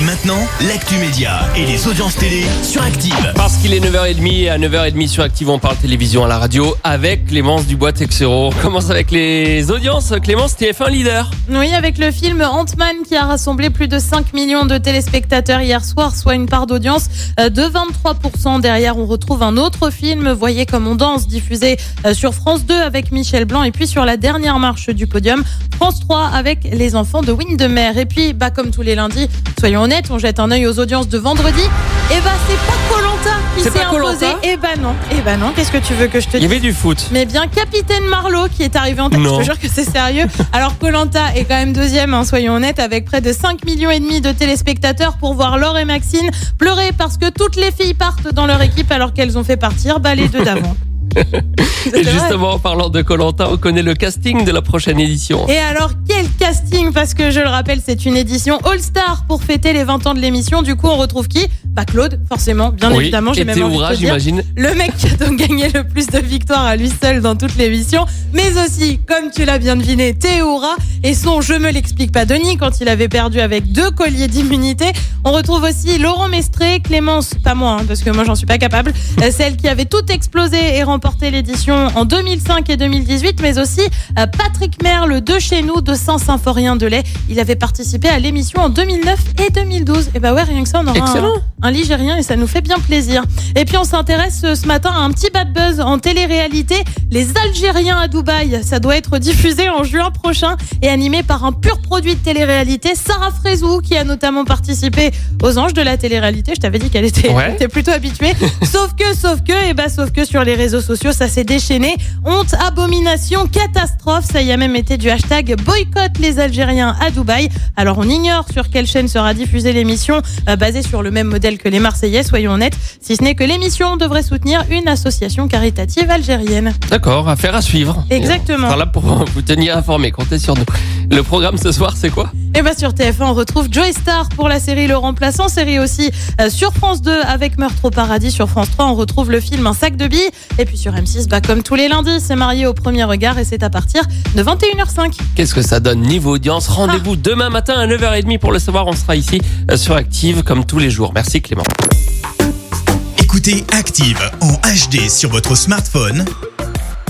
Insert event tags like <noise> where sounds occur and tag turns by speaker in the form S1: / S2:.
S1: Et maintenant, l'actu média et les audiences télé sur Active.
S2: Parce qu'il est 9h30 et à 9h30 sur Active, on parle télévision à la radio avec Clémence Dubois-Texero. On commence avec les audiences. Clémence, TF1 leader.
S3: Oui, avec le film Ant-Man qui a rassemblé plus de 5 millions de téléspectateurs hier soir, soit une part d'audience euh, de 23%. Derrière, on retrouve un autre film, Voyez comme on danse, diffusé euh, sur France 2 avec Michel Blanc. Et puis sur la dernière marche du podium, France 3 avec les enfants de Windermere. Et puis, bah, comme tous les lundis, soyons honnêtes, on jette un œil aux audiences de vendredi. Et bah, c'est pas Colanta qui s'est imposé. Et bah non, et bah non, qu'est-ce que tu veux que je te
S2: Il y
S3: dise
S2: avait du foot.
S3: mais bien Capitaine Marlowe qui est arrivé en tête.
S2: Non.
S3: Je te jure que c'est sérieux. Alors Colanta est quand même deuxième, hein, soyons honnêtes, avec près de 5 millions et demi de téléspectateurs pour voir Laure et Maxine pleurer parce que toutes les filles partent dans leur équipe alors qu'elles ont fait partir bah, les deux d'avant. <laughs>
S2: Et
S3: vrai.
S2: justement, en parlant de Colanta, on connaît le casting de la prochaine édition.
S3: Et alors, quel Parce que je le rappelle, c'est une édition All-Star pour fêter les 20 ans de l'émission. Du coup, on retrouve qui? Bah Claude, forcément, bien
S2: oui,
S3: évidemment. J'ai même envie de te dire. Le mec qui a donc <laughs> gagné le plus de victoires à lui seul dans toute l'émission, mais aussi, comme tu l'as bien deviné, Théoura et son Je me l'explique pas Denis quand il avait perdu avec deux colliers d'immunité. On retrouve aussi Laurent Mestré, Clémence, pas moi, hein, parce que moi j'en suis pas capable, euh, celle qui avait tout explosé et remporté l'édition en 2005 et 2018, mais aussi euh, Patrick Merle de chez nous, de Saint-Symphorien de lait. Il avait participé à l'émission en 2009 et 2012. Et bah ouais, rien que ça, on aura
S2: Excellent.
S3: un ligérien et ça nous fait bien plaisir. Et puis on s'intéresse euh, ce matin à un petit bad buzz en télé-réalité. Les Algériens à Dubaï, ça doit être diffusé en juin prochain et animé par un pur produit de télé-réalité, Sarah Frézou, qui a notamment participé aux Anges de la télé-réalité. Je t'avais dit qu'elle était,
S2: Ouais.
S3: elle <laughs> était plutôt habituée. sauf que, sauf que, et bah sauf que sur les réseaux sociaux, ça s'est déchaîné. Honte, abomination, catastrophe. Ça y a même été du hashtag boycott les Algériens à Dubaï. Alors on ignore sur quelle chaîne sera diffusée l'émission, euh, basée sur le même modèle que les Marseillais, soyons honnêtes, si ce n'est que l'émission devrait soutenir une association caritative algérienne.
S2: D'accord, affaire à suivre.
S3: Exactement.
S2: On sera là pour <laughs> vous tenir informé. Comptez sur nous. Le programme ce soir, c'est quoi?
S3: Et bah sur TF1, on retrouve Joy Star pour la série Le Remplaçant, série aussi euh, sur France 2 avec Meurtre au paradis. Sur France 3, on retrouve le film Un sac de billes. Et puis sur M6, bah comme tous les lundis, c'est marié au premier regard et c'est à partir de 21h05.
S2: Qu'est-ce que ça donne niveau audience? Rendez-vous demain matin à 9h30 pour le savoir. On sera ici euh, sur Active comme tous les jours. Merci Clément.
S1: Écoutez Active en HD sur votre smartphone,